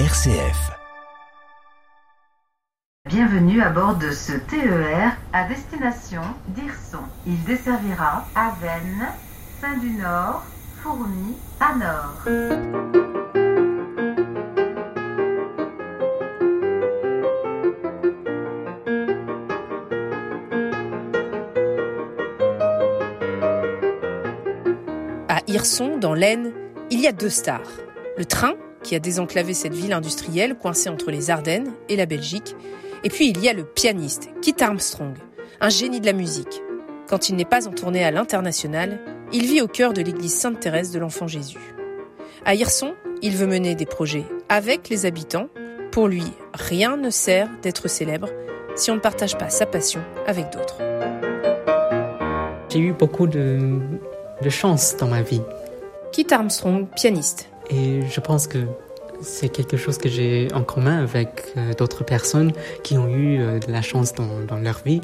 RCF. Bienvenue à bord de ce TER à destination d'Irson. Il desservira Avennes, Saint-du-Nord, Fourmi, Nord. À Hirson, dans l'Aisne, il y a deux stars. Le train, qui a désenclavé cette ville industrielle coincée entre les Ardennes et la Belgique. Et puis il y a le pianiste, Kit Armstrong, un génie de la musique. Quand il n'est pas en tournée à l'international, il vit au cœur de l'église Sainte-Thérèse de l'Enfant Jésus. À Hirson, il veut mener des projets avec les habitants. Pour lui, rien ne sert d'être célèbre si on ne partage pas sa passion avec d'autres. J'ai eu beaucoup de, de chance dans ma vie. Kit Armstrong, pianiste. Et je pense que c'est quelque chose que j'ai en commun avec euh, d'autres personnes qui ont eu euh, de la chance dans, dans leur vie.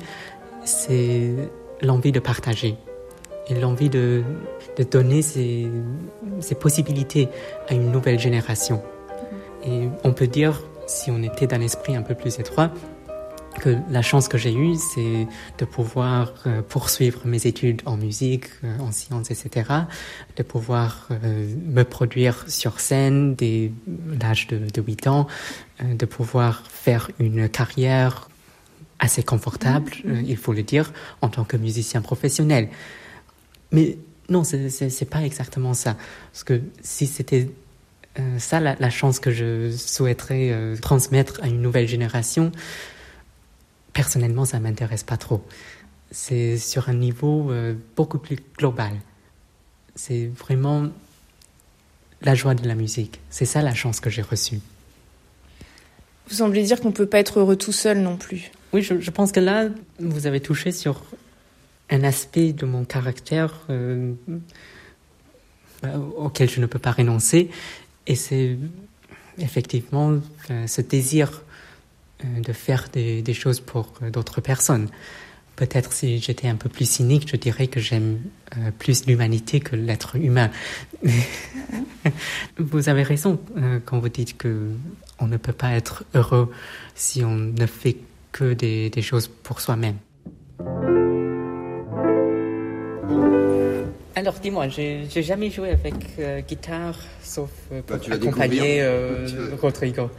C'est l'envie de partager et l'envie de, de donner ces, ces possibilités à une nouvelle génération. Et on peut dire, si on était d'un esprit un peu plus étroit, que la chance que j'ai eue, c'est de pouvoir euh, poursuivre mes études en musique, euh, en sciences, etc., de pouvoir euh, me produire sur scène dès l'âge de, de 8 ans, de pouvoir faire une carrière assez confortable, euh, il faut le dire, en tant que musicien professionnel. Mais non, c'est- pas exactement ça. Parce que si c'était ça la, la chance que je souhaiterais transmettre à une nouvelle génération, personnellement, ça m'intéresse pas trop. C'est sur un niveau euh, beaucoup plus global. C'est vraiment la joie de la musique. C'est ça la chance que j'ai reçue. Vous semblez dire qu'on ne peut pas être heureux tout seul non plus. Oui, je, je pense que là, vous avez touché sur un aspect de mon caractère euh, euh, auquel je ne peux pas renoncer. Et c'est effectivement euh, ce désir de faire des, des choses pour euh, d'autres personnes. Peut-être si j'étais un peu plus cynique, je dirais que j'aime euh, plus l'humanité que l'être humain. vous avez raison euh, quand vous dites que on ne peut pas être heureux si on ne fait que des, des choses pour soi-même. Alors dis-moi, j'ai j'ai jamais joué avec euh, guitare, sauf euh, pour Bah, vas accompagner euh, Rodrigo.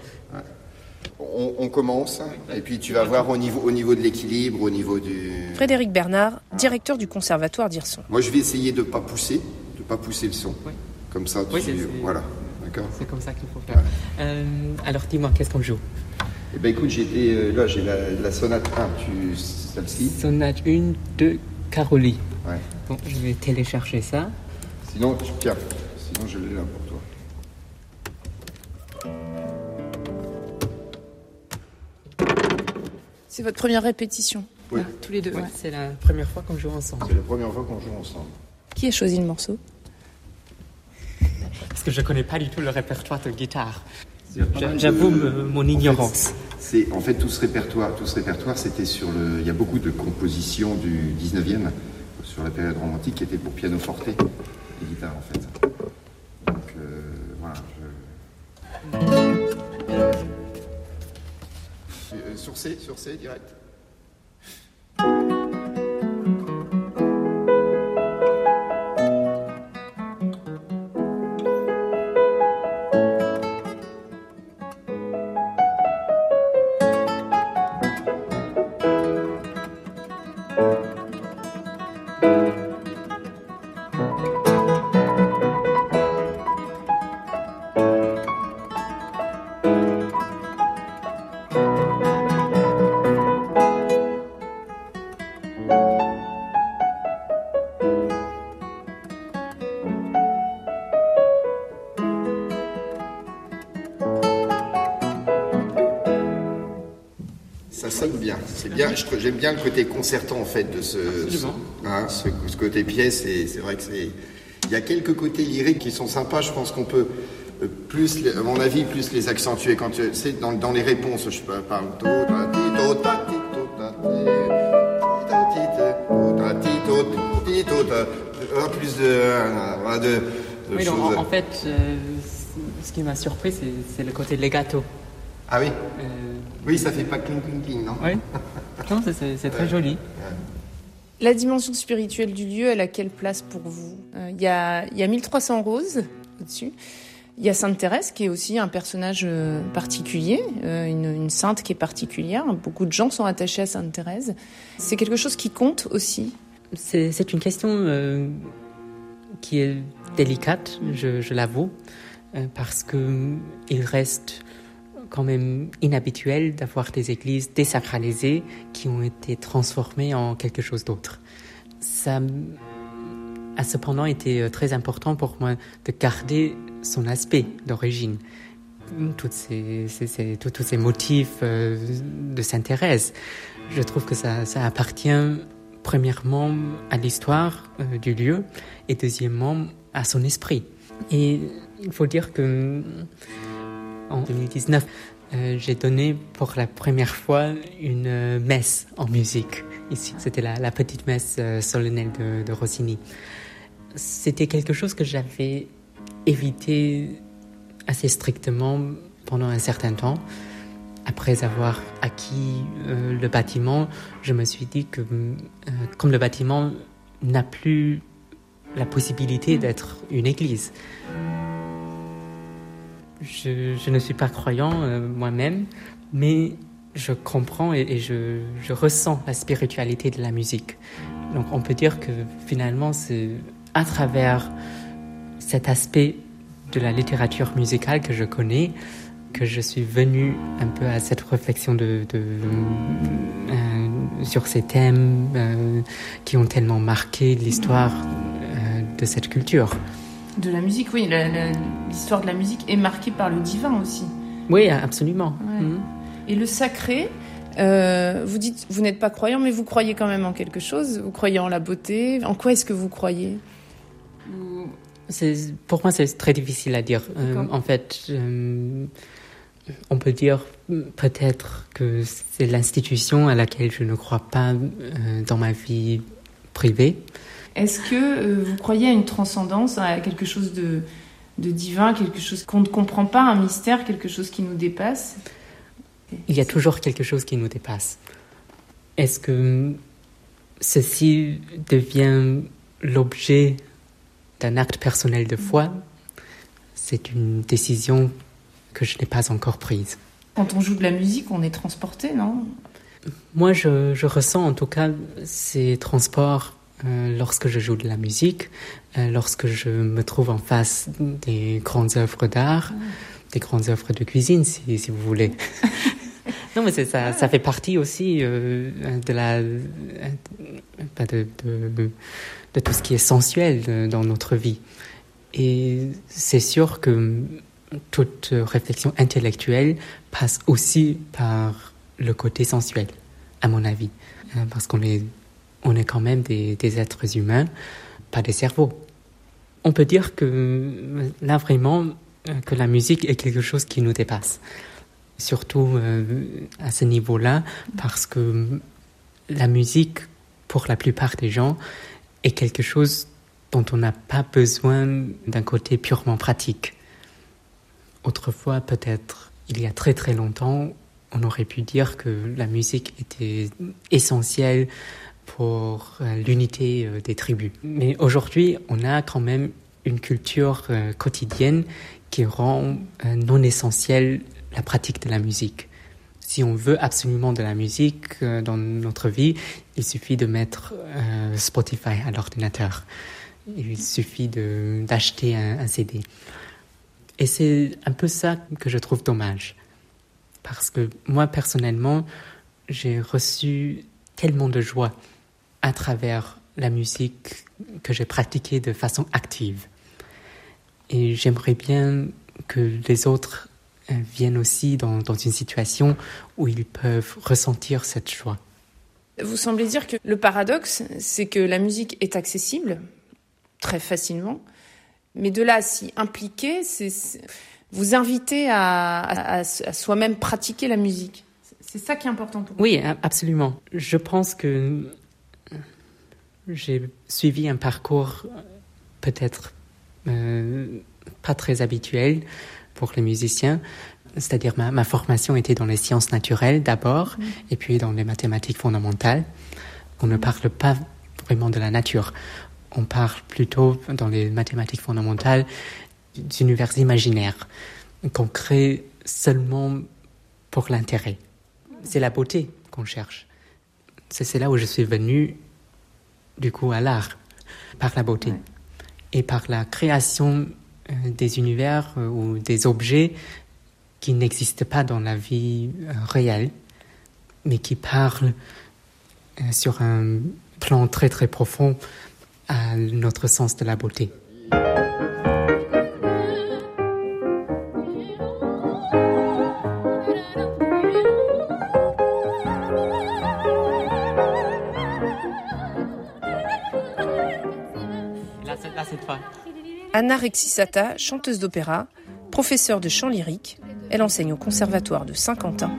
On, on commence, et puis tu vas voir au niveau, au niveau de l'équilibre, au niveau du... Frédéric Bernard, directeur du conservatoire d'Hirson. Moi, je vais essayer de ne pas pousser, de pas pousser le son. Oui. Comme ça, tu... Oui, c'est- c'est- Voilà, d'accord C'est comme ça qu'il faut faire. Euh, alors dis-moi, qu'est-ce qu'on joue? Eh ben écoute, j'ai euh, là, j'ai la, la sonate 1, tu... celle-ci. Sonate 1 de Caroli. Ouais. Bon, je vais télécharger ça. Sinon, tu... tiens, sinon je l'ai là C'est votre première répétition Oui. là, tous les deux. Ouais, ouais. C'est la première fois qu'on joue ensemble. C'est la première fois qu'on joue ensemble. Qui a choisi le morceau? Parce que je connais pas du tout le répertoire de guitare. De- J'avoue me- mon En fait, ignorance. C'est en fait tout ce répertoire, tout ce répertoire, c'était sur le. Il y a beaucoup de compositions du 19e sur la période romantique qui étaient pour piano forte et guitare en fait. Donc euh, voilà. je- sur C, sur C direct. Bien, c'est bien. J'aime bien le côté concertant en fait de ce, Absolument. ce- hein, ce, ce côté pièce. Et c'est vrai que c'est. Il y a quelques côtés lyriques qui sont sympas. Je pense qu'on peut euh, plus, à mon avis, plus les accentuer quand sais dans, dans les réponses. Je parle. plus de, euh, de, de Oui, donc, choses. en, en fait, euh, Ce qui m'a surpris, c'est le côté legato. Ah oui Oui, ça fait pas cling cling cling, non Oui. non, c'est très joli. La dimension spirituelle du lieu, elle a quelle place pour vous Il y, a, y a 1300 roses au-dessus. Il y a Sainte Thérèse qui est aussi un personnage euh, particulier, euh, une, sainte qui est particulière. Beaucoup de gens sont attachés à Sainte Thérèse. C'est quelque chose qui compte aussi. C'est une question euh, qui est délicate, je, l'avoue, parce que il reste quand même inhabituel d'avoir des églises désacralisées qui ont été transformées en quelque chose d'autre. Ça a cependant été très important pour moi de garder son aspect d'origine. Toutes ces, tous ces motifs euh, de Sainte Thérèse. Je trouve que ça, appartient premièrement à l'histoire euh, du lieu et deuxièmement à son esprit. Et il faut dire que en 2019, euh, j'ai donné pour la première fois une messe en musique ici. C'était la, petite messe solennelle de, Rossini. C'était quelque chose que j'avais évité assez strictement pendant un certain temps. Après avoir acquis euh, le bâtiment, je me suis dit que euh, comme le bâtiment n'a plus la possibilité d'être une église, je, ne suis pas croyant euh, moi-même, mais je comprends et, je, ressens la spiritualité de la musique. Donc on peut dire que finalement c'est à travers cet aspect de la littérature musicale que je connais, que je suis venu un peu à cette réflexion euh, sur ces thèmes euh, qui ont tellement marqué l'histoire de cette culture. De la musique, oui. L'histoire de la musique est marquée par le divin aussi. Oui, absolument. Mhm. Et le sacré, vous dites, vous n'êtes pas croyant, mais vous croyez quand même en quelque chose. Vous croyez en la beauté. En quoi est-ce que vous croyez? Pour moi, c'est très difficile à dire. Euh, en fait, euh, on peut dire peut-être que c'est l'institution à laquelle je ne crois pas euh, dans ma vie privée. Est-ce que vous croyez à une transcendance, à quelque chose de, de divin, quelque chose qu'on ne comprend pas, un mystère, quelque chose qui nous dépasse? Il y a toujours quelque chose qui nous dépasse. Est-ce que ceci devient l'objet d'un acte personnel de foi, c'est une décision que je n'ai pas encore prise. Quand on joue de la musique, on est transporté, non? Moi, je, ressens en tout cas ces transports euh, lorsque je joue de la musique, euh, lorsque je me trouve en face des grandes œuvres d'art, des grandes œuvres de cuisine, si, si vous voulez. non, mais ça, ça fait partie aussi euh, de la... de, de de tout ce qui est sensuel dans notre vie. Et c'est sûr que toute réflexion intellectuelle passe aussi par le côté sensuel, à mon avis. Euh, parce qu'on est, on est quand même des, êtres humains, pas des cerveaux. On peut dire que là vraiment, euh, que la musique est quelque chose qui nous dépasse. Surtout euh, à ce niveau-là, parce que la musique, pour la plupart des gens, est quelque chose dont on n'a pas besoin d'un côté purement pratique. Autrefois, peut-être, il y a très très longtemps, on aurait pu dire que la musique était essentielle pour euh, l'unité euh, des tribus. Mais aujourd'hui, on a quand même une culture euh, quotidienne qui rend non essentielle la pratique de la musique si on veut absolument de la musique dans notre vie, il suffit de mettre Spotify à l'ordinateur. Il suffit d'acheter un, CD. Et c'est un peu ça que je trouve dommage. Parce que moi, personnellement, j'ai reçu tellement de joie à travers la musique que j'ai pratiquée de façon active. Et j'aimerais bien que les autres euh, viennent aussi dans, une situation où ils peuvent ressentir cette joie. Vous semblez dire que le paradoxe, c'est que la musique est accessible très facilement, mais de là s'y impliquer, c'est vous inviter à, soi-même pratiquer la musique. C'est ça qui est important pour vous. Oui, absolument. Je pense que j'ai suivi un parcours peut-être euh, pas très habituel pour les musiciens. C'est-à-dire ma, ma formation était dans les sciences naturelles d'abord, et puis dans les mathématiques fondamentales. On ne parle pas vraiment de la nature. On parle plutôt dans les mathématiques fondamentales d'univers imaginaires qu'on crée seulement pour l'intérêt. C'est la beauté qu'on cherche. C'est là où je suis venu, du coup, à l'art, par la beauté. Et par la création euh, des univers euh, ou des objets qui n'existent pas dans la vie euh, réelle, mais qui parlent sur un plan très très profond à notre sens de la beauté. Anna Rexisata, chanteuse d'opéra, professeure de chant lyrique, elle enseigne au conservatoire de Saint-Quentin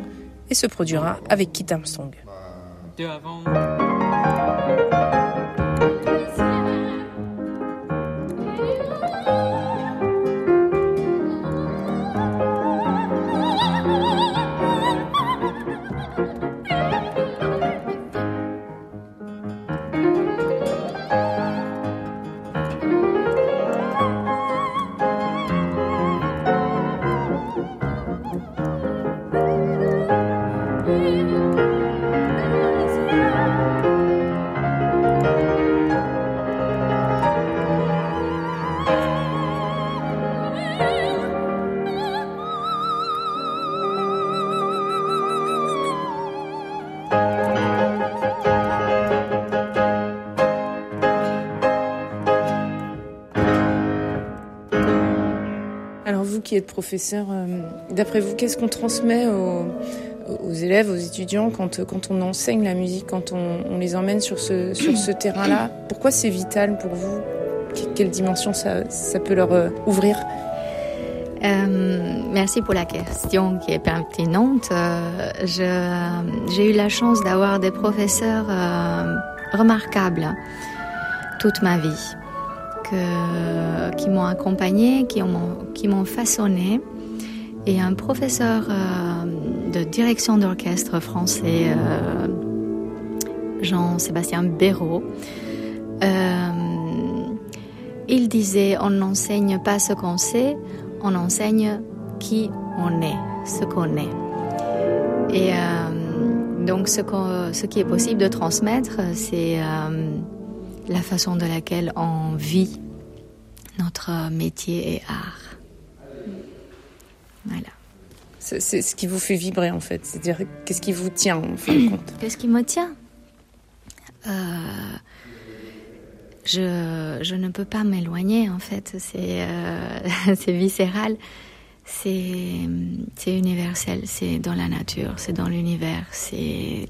et se produira avec Kit Armstrong. Qui êtes professeur, euh, d'après vous, qu'est-ce qu'on transmet aux, élèves, aux étudiants quand, quand on enseigne la musique, quand on, les emmène sur ce, sur ce terrain-là? Pourquoi c'est vital pour vous? Quelle dimension ça, ça peut leur euh, ouvrir? Euh, merci pour la question qui est pertinente. J'ai eu la chance d'avoir des professeurs remarquables toute ma vie qui m'ont accompagné, qui m'ont façonné. Et un professeur euh, de direction d'orchestre français, euh, Jean-Sébastien Béraud, euh, il disait on n'enseigne pas ce qu'on sait, on enseigne qui on est, ce qu'on est. Et donc ce, ce, qui est possible de transmettre, c'est la façon de laquelle on vit notre métier et art. Voilà. C'est ce qui vous fait vibrer en fait, c'est-à-dire qu'est-ce qui vous tient en fin de compte? Qu'est-ce qui me tient? Euh, je, je, ne peux pas m'éloigner en fait, c'est euh, viscéral, c'est universel, c'est dans la nature, c'est dans l'univers, c'est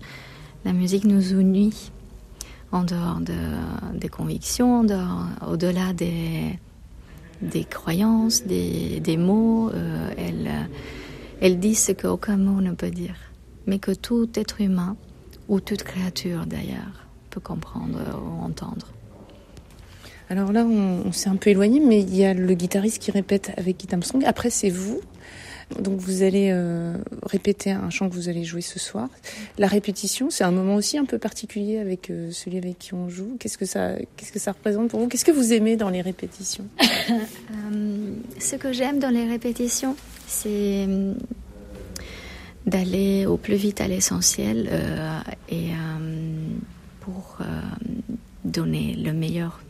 la musique nous unit en dehors de, des convictions, au-delà des, des croyances, des, des mots. Euh, elle, elle dit ce qu'aucun mot ne peut dire, mais que tout être humain, ou toute créature d'ailleurs, peut comprendre ou entendre. Alors là, on, s'est un peu éloigné, mais il y a le guitariste qui répète avec Guitar Song. Après, c'est vous. Donc vous allez euh, répéter un chant que vous allez jouer ce soir. La répétition, c'est un moment aussi un peu particulier avec euh, celui avec qui on joue. Qu'est-ce que ça, qu'est-ce que ça représente pour vous? Qu'est-ce que vous aimez dans les répétitions? Euh, Ce que j'aime dans les répétitions, c'est d'aller au plus vite à l'essentiel et pour donner le meilleur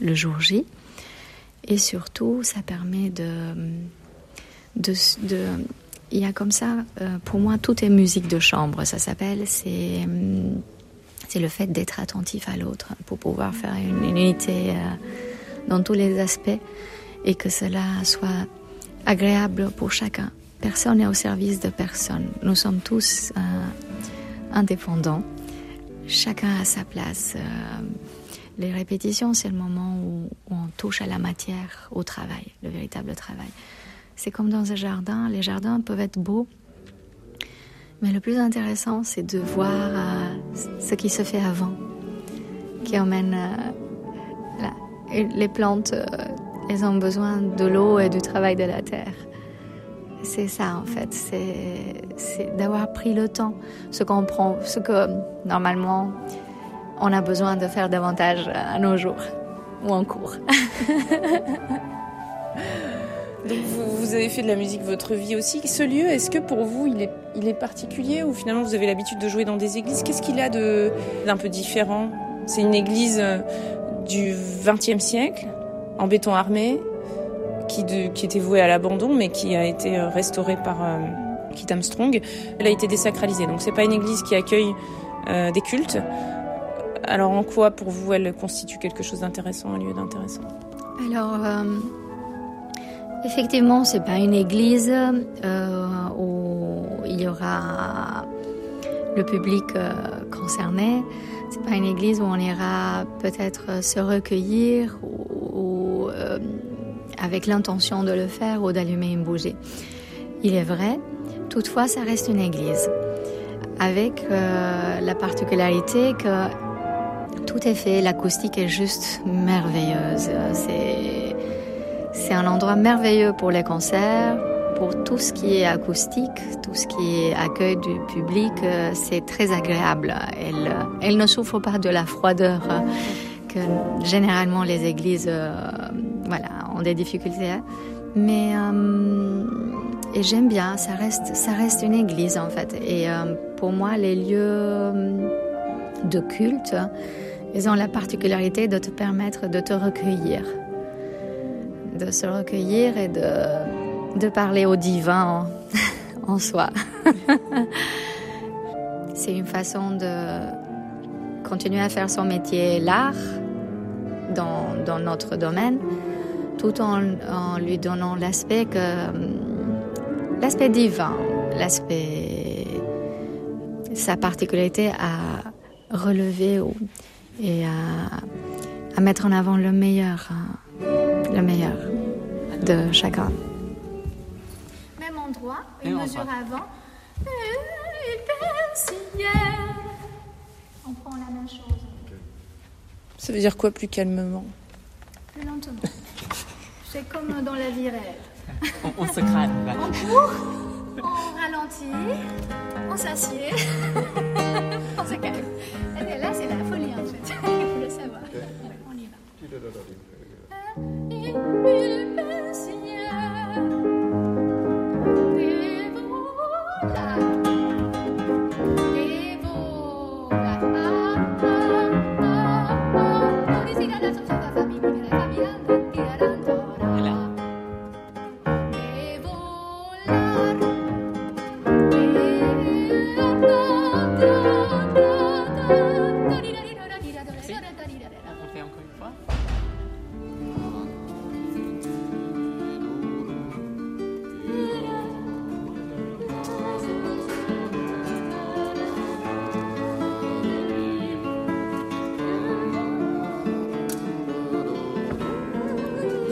le jour J. Et surtout, ça permet de il y a comme ça, euh, pour moi, tout est musique de chambre, ça s'appelle. C'est, hum, c'est le fait d'être attentif à l'autre pour pouvoir faire une, unité euh, dans tous les aspects et que cela soit agréable pour chacun. Personne n'est au service de personne. Nous sommes tous euh, indépendants. Chacun a sa place. les répétitions, c'est le moment où on touche à la matière, au travail, le véritable travail. C'est comme dans un jardin. Les jardins peuvent être beaux. Mais le plus intéressant, c'est de voir euh, ce qui se fait avant, qui emmène euh, les plantes. Euh, elles ont besoin de l'eau et du travail de la terre. c'est ça en fait, c'est d'avoir pris le temps, ce qu'on prend, ce que normalement on a besoin de faire davantage à nos jours ou en cours. Vous, avez fait de la musique votre vie aussi. Ce lieu, est-ce que pour vous il est, particulier ou finalement vous avez l'habitude de jouer dans des églises? Qu'est-ce qu'il a d'un peu différent? C'est une église euh, du XXe siècle en béton armé qui, était vouée à l'abandon mais qui a été euh, restaurée par euh, Kit Armstrong. Elle a été désacralisée. Donc c'est pas une église qui accueille des cultes. Alors en quoi pour vous elle constitue quelque chose d'intéressant, un lieu d'intéressant? Alors Effectivement, c'est pas une église euh, où il y aura le public euh, concerné. C'est pas une église où on ira peut-être se recueillir ou, euh, avec l'intention de le faire ou d'allumer une bougie. Il est vrai, toutefois, ça reste une église avec la particularité que tout est fait, l'acoustique est juste merveilleuse. C'est un endroit merveilleux pour les concerts, pour tout ce qui est acoustique, tout ce qui est accueil du public. Euh, c'est très agréable. Elle, elle ne souffre pas de la froideur euh, que généralement les églises euh, voilà, ont des difficultés. Mais et j'aime bien, ça reste, ça reste une église en fait. Et pour moi, les lieux de culte, ils ont la particularité de te permettre de te recueillir de se recueillir et de, parler au divin en, soi. C'est une façon de continuer à faire son métier, l'art, dans, notre domaine, tout en, lui donnant l'aspect divin, sa particularité à relever et à, mettre en avant le meilleur. Hein le meilleur de chacun. Même endroit, une mesure avant. On prend la même chose. Ça veut dire quoi plus calmement? Plus lentement. C'est comme dans la vie réelle. On, se crâne. On court, on ralentit, on s'assied, on se calme. Là, c'est la folie en fait. Il faut le savoir. On y va.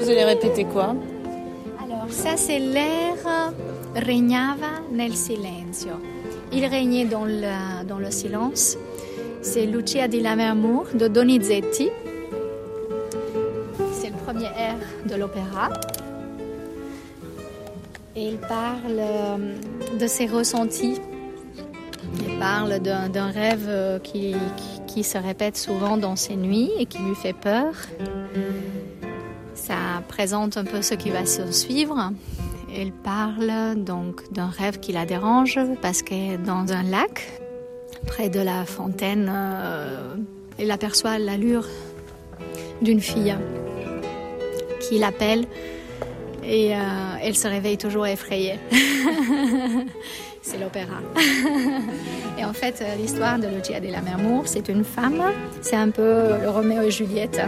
Il répéter quoi Alors, ça, c'est l'air Regnava nel silenzio. Il régnait dans le, silence. C'est Lucia di Lammermoor de Donizetti. C'est le premier air de l'opéra. Et il parle euh, de ses ressentis. Il parle d'un rêve qui, qui se répète souvent dans ses nuits et qui lui fait peur. Présente un peu ce qui va se suivre. Il parle donc d'un rêve qui la dérange parce qu'elle est dans un lac, près de la fontaine. Euh, il aperçoit l'allure d'une fille qui l'appelle et euh, elle se réveille toujours effrayée. c'est l'opéra. et en fait, l'histoire de Lucia de la Mermour, c'est une femme, c'est un peu le Roméo et Juliette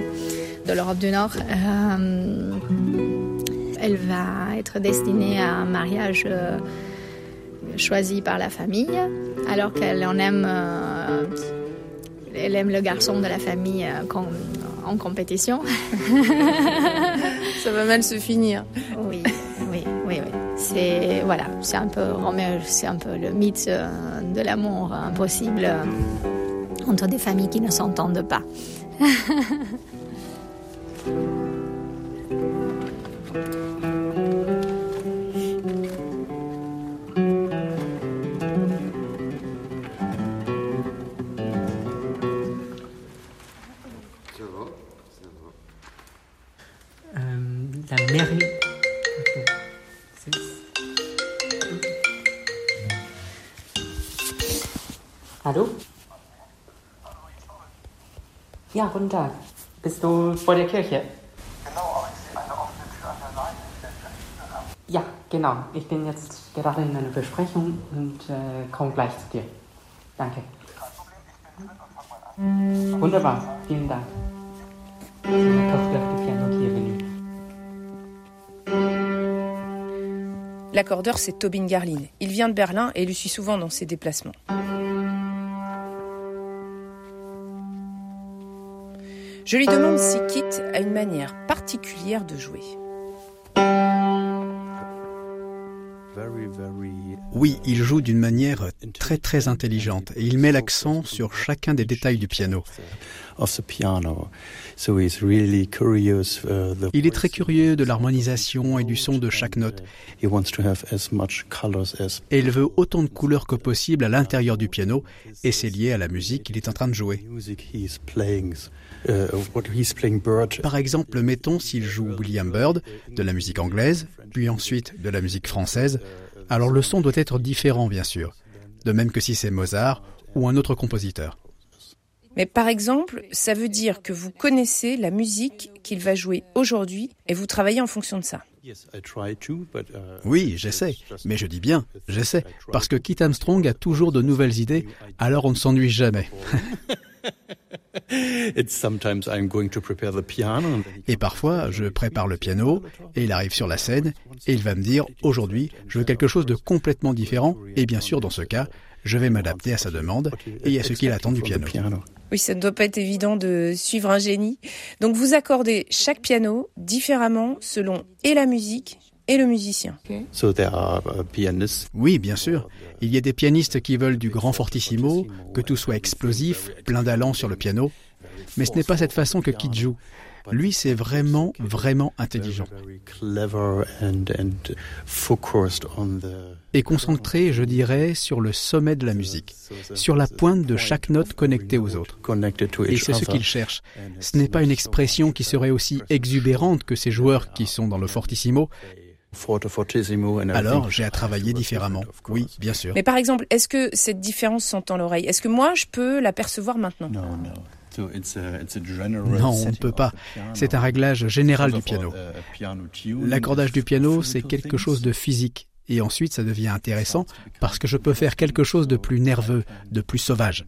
de l'Europe du Nord. Euh, elle va être destinée à un mariage euh, choisi par la famille, alors qu'elle en aime, euh, elle aime le garçon de la famille en compétition. Ça va mal se finir. Oui, oui, oui, oui. C'est voilà, c'est un peu c'est un peu le mythe de l'amour impossible entre des familles qui ne s'entendent pas. Derrière. Hallo? Ja, guten Tag. Bist du vor der Kirche? Genau, aber ich sehe eine offene Tür an der Seite. Ja, genau. Ich bin jetzt gerade in einer Besprechung und äh, komme gleich zu dir. Danke. Kein Problem, ich bin drin und fang mal an. Wunderbar, vielen Dank. L'accordeur, c'est Tobin Garlin. Il vient de Berlin et le suit souvent dans ses déplacements. Je lui demande si Kit a une manière particulière de jouer. Oui, il joue d'une manière très très intelligente et il met l'accent sur chacun des détails du piano. Il est très curieux de l'harmonisation et du son de chaque note. Et il veut autant de couleurs que possible à l'intérieur du piano et c'est lié à la musique qu'il est en train de jouer. Par exemple, mettons s'il joue William Byrd, de la musique anglaise, puis ensuite de la musique française, alors le son doit être différent bien sûr, de même que si c'est Mozart ou un autre compositeur. Mais par exemple, ça veut dire que vous connaissez la musique qu'il va jouer aujourd'hui et vous travaillez en fonction de ça. Oui, j'essaie, mais je dis bien, j'essaie, parce que Kit Armstrong a toujours de nouvelles idées, alors on ne s'ennuie jamais. Et parfois, je prépare le piano et il arrive sur la scène et il va me dire aujourd'hui, je veux quelque chose de complètement différent et bien sûr, dans ce cas, je vais m'adapter à sa demande et à ce qu'il attend du piano. Oui, ça ne doit pas être évident de suivre un génie. Donc vous accordez chaque piano différemment selon et la musique et le musicien. Oui, bien sûr. Il y a des pianistes qui veulent du grand fortissimo, que tout soit explosif, plein d'allant sur le piano. Mais ce n'est pas cette façon que Kid joue. Lui, c'est vraiment, vraiment intelligent. Et concentré, je dirais, sur le sommet de la musique, sur la pointe de chaque note connectée aux autres. Et c'est ce qu'il cherche. Ce n'est pas une expression qui serait aussi exubérante que ces joueurs qui sont dans le fortissimo, alors, j'ai à travailler différemment. Oui, bien sûr. Mais par exemple, est-ce que cette différence s'entend l'oreille? Est-ce que moi, je peux l'apercevoir maintenant? Non, on ne peut pas. C'est un réglage général du piano. L'accordage du piano, c'est quelque chose de physique. Et ensuite, ça devient intéressant parce que je peux faire quelque chose de plus nerveux, de plus sauvage.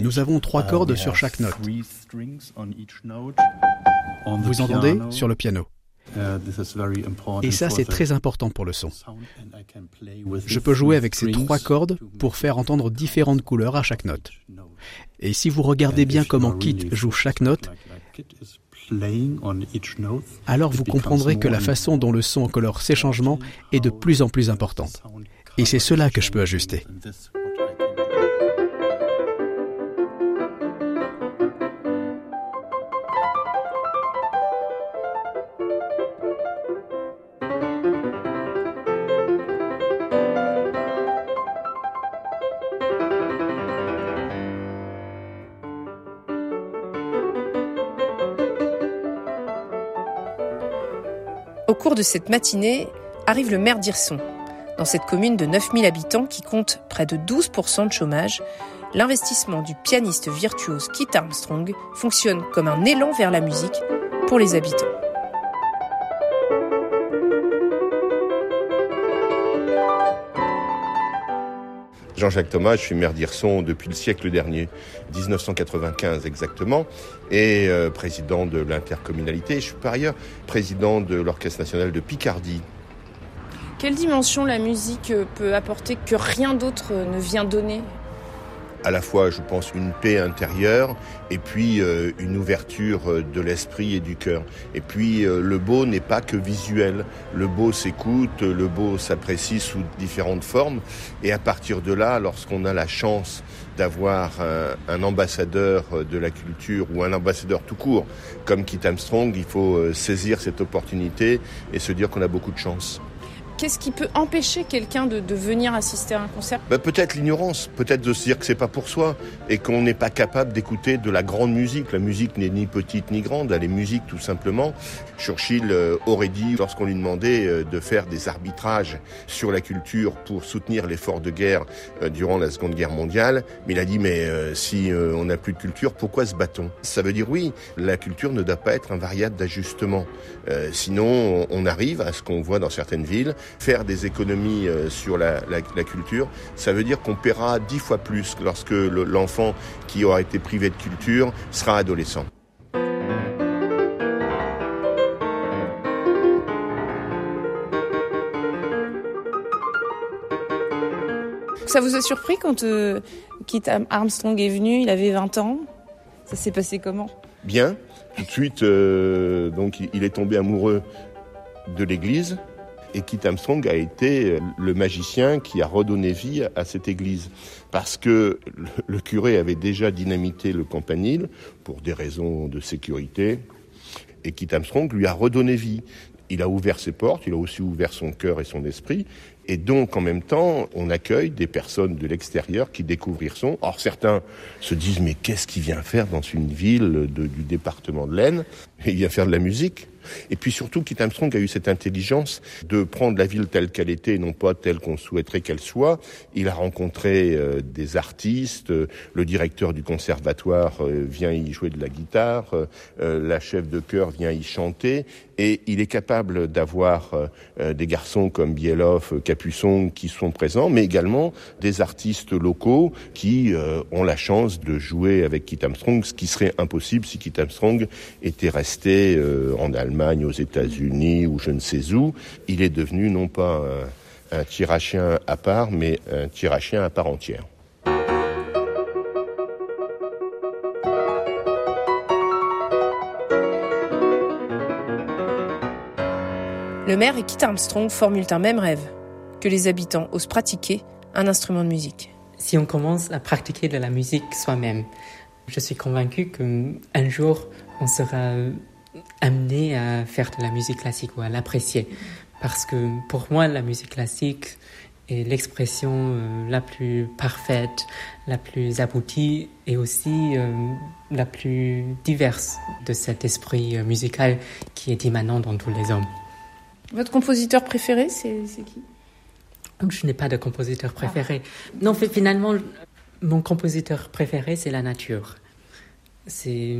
Nous avons trois cordes sur chaque note. Vous entendez sur le piano. Et ça, c'est très important pour le son. Je peux jouer avec ces trois cordes pour faire entendre différentes couleurs à chaque note. Et si vous regardez bien comment Kit joue chaque note, alors vous comprendrez que la façon dont le son colore ces changements est de plus en plus importante. Et c'est cela que je peux ajuster. Au cours de cette matinée, arrive le maire d'Irson. Dans cette commune de 9000 habitants qui compte près de 12% de chômage, l'investissement du pianiste virtuose Kit Armstrong fonctionne comme un élan vers la musique pour les habitants. Jean-Jacques Thomas, je suis maire d'Irson depuis le siècle dernier, 1995 exactement, et euh, président de l'intercommunalité. Je suis par ailleurs président de l'Orchestre national de Picardie. Quelle dimension la musique peut apporter que rien d'autre ne vient donner? À la fois, je pense, une paix intérieure et puis euh, une ouverture euh, de l'esprit et du cœur. Et puis, euh, le beau n'est pas que visuel. Le beau s'écoute, le beau s'apprécie sous différentes formes. Et à partir de là, lorsqu'on a la chance d'avoir un, ambassadeur de la culture ou un ambassadeur tout court comme Kit Armstrong, il faut saisir cette opportunité et se dire qu'on a beaucoup de chance. Qu'est-ce qui peut empêcher quelqu'un de, venir assister à un concert bah, Peut-être l'ignorance, peut-être de se dire que c'est pas pour soi et qu'on n'est pas capable d'écouter de la grande musique. La musique n'est ni petite ni grande, elle est musique tout simplement. Churchill euh, aurait dit, lorsqu'on lui demandait euh, de faire des arbitrages sur la culture pour soutenir l'effort de guerre euh, durant la Seconde Guerre mondiale, mais il a dit mais si on n'a plus de culture, pourquoi se bat-on? Ça veut dire oui, la culture ne doit pas être un variable d'ajustement. sinon, on arrive à ce qu'on voit dans certaines villes, faire des économies euh, sur la, culture, ça veut dire qu'on paiera dix fois plus lorsque l'enfant qui aura été privé de culture sera adolescent. Ça vous a surpris quand euh, Kit Armstrong est venu, il avait 20 ans? Ça s'est passé comment? Bien. Tout de suite, euh, donc, il est tombé amoureux de l'Église. Et Kit Armstrong a été le magicien qui a redonné vie à cette église. Parce que le curé avait déjà dynamité le campanile pour des raisons de sécurité. Et Kit Armstrong lui a redonné vie. Il a ouvert ses portes, il a aussi ouvert son cœur et son esprit. Et donc, en même temps, on accueille des personnes de l'extérieur qui découvrent son. Or, certains se disent, mais qu'est-ce qu'il vient faire dans une ville du département de l'Aisne? Il vient faire de la musique. Et puis surtout, Kit Armstrong a eu cette intelligence de prendre la ville telle qu'elle était, et non pas telle qu'on souhaiterait qu'elle soit. Il a rencontré euh, des artistes, le directeur du conservatoire euh, vient y jouer de la guitare, euh, la chef de chœur vient y chanter, et il est capable d'avoir des garçons comme Bielov, Capuçon qui sont présents, mais également des artistes locaux qui ont la chance de jouer avec Kit Armstrong, ce qui serait impossible si Kit Armstrong était resté en Allemagne aux États-Unis ou je ne sais où, il est devenu non pas un, tirachien à part, mais un tirachien à part entière. Le maire et Kit Armstrong formulent un même rêve, que les habitants osent pratiquer un instrument de musique. Si on commence à pratiquer de la musique soi-même, je suis convaincu qu'un jour on sera amené à faire de la musique classique ou à l'apprécier. Parce que pour moi, la musique classique est l'expression euh, la plus parfaite, la plus aboutie et aussi euh, la plus diverse de cet esprit euh, musical qui est immanent dans tous les hommes. Votre compositeur préféré, c'est qui? Je n'ai pas de compositeur préféré. Non, finalement, mon compositeur préféré, c'est la nature. C'est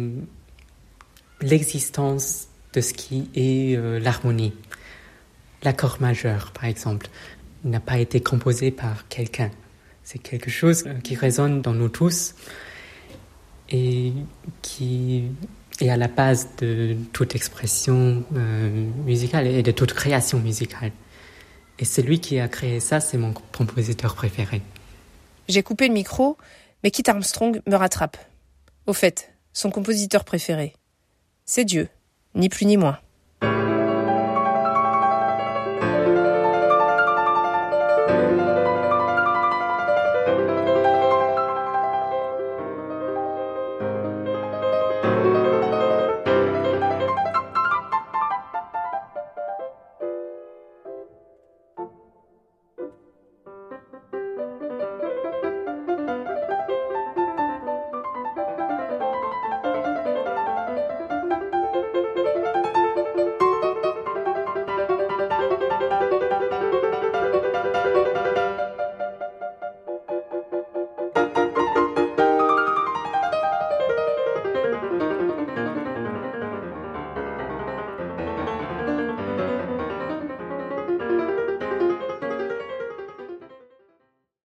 l'existence de ce qui est euh, l'harmonie. L'accord majeur, par exemple, n'a pas été composé par quelqu'un. C'est quelque chose euh, qui résonne dans nous tous et qui est à la base de toute expression euh, musicale et de toute création musicale. Et celui qui a créé ça, c'est mon compositeur préféré. J'ai coupé le micro, mais Kit Armstrong me rattrape. Au fait, son compositeur préféré, c'est Dieu, ni plus ni moins.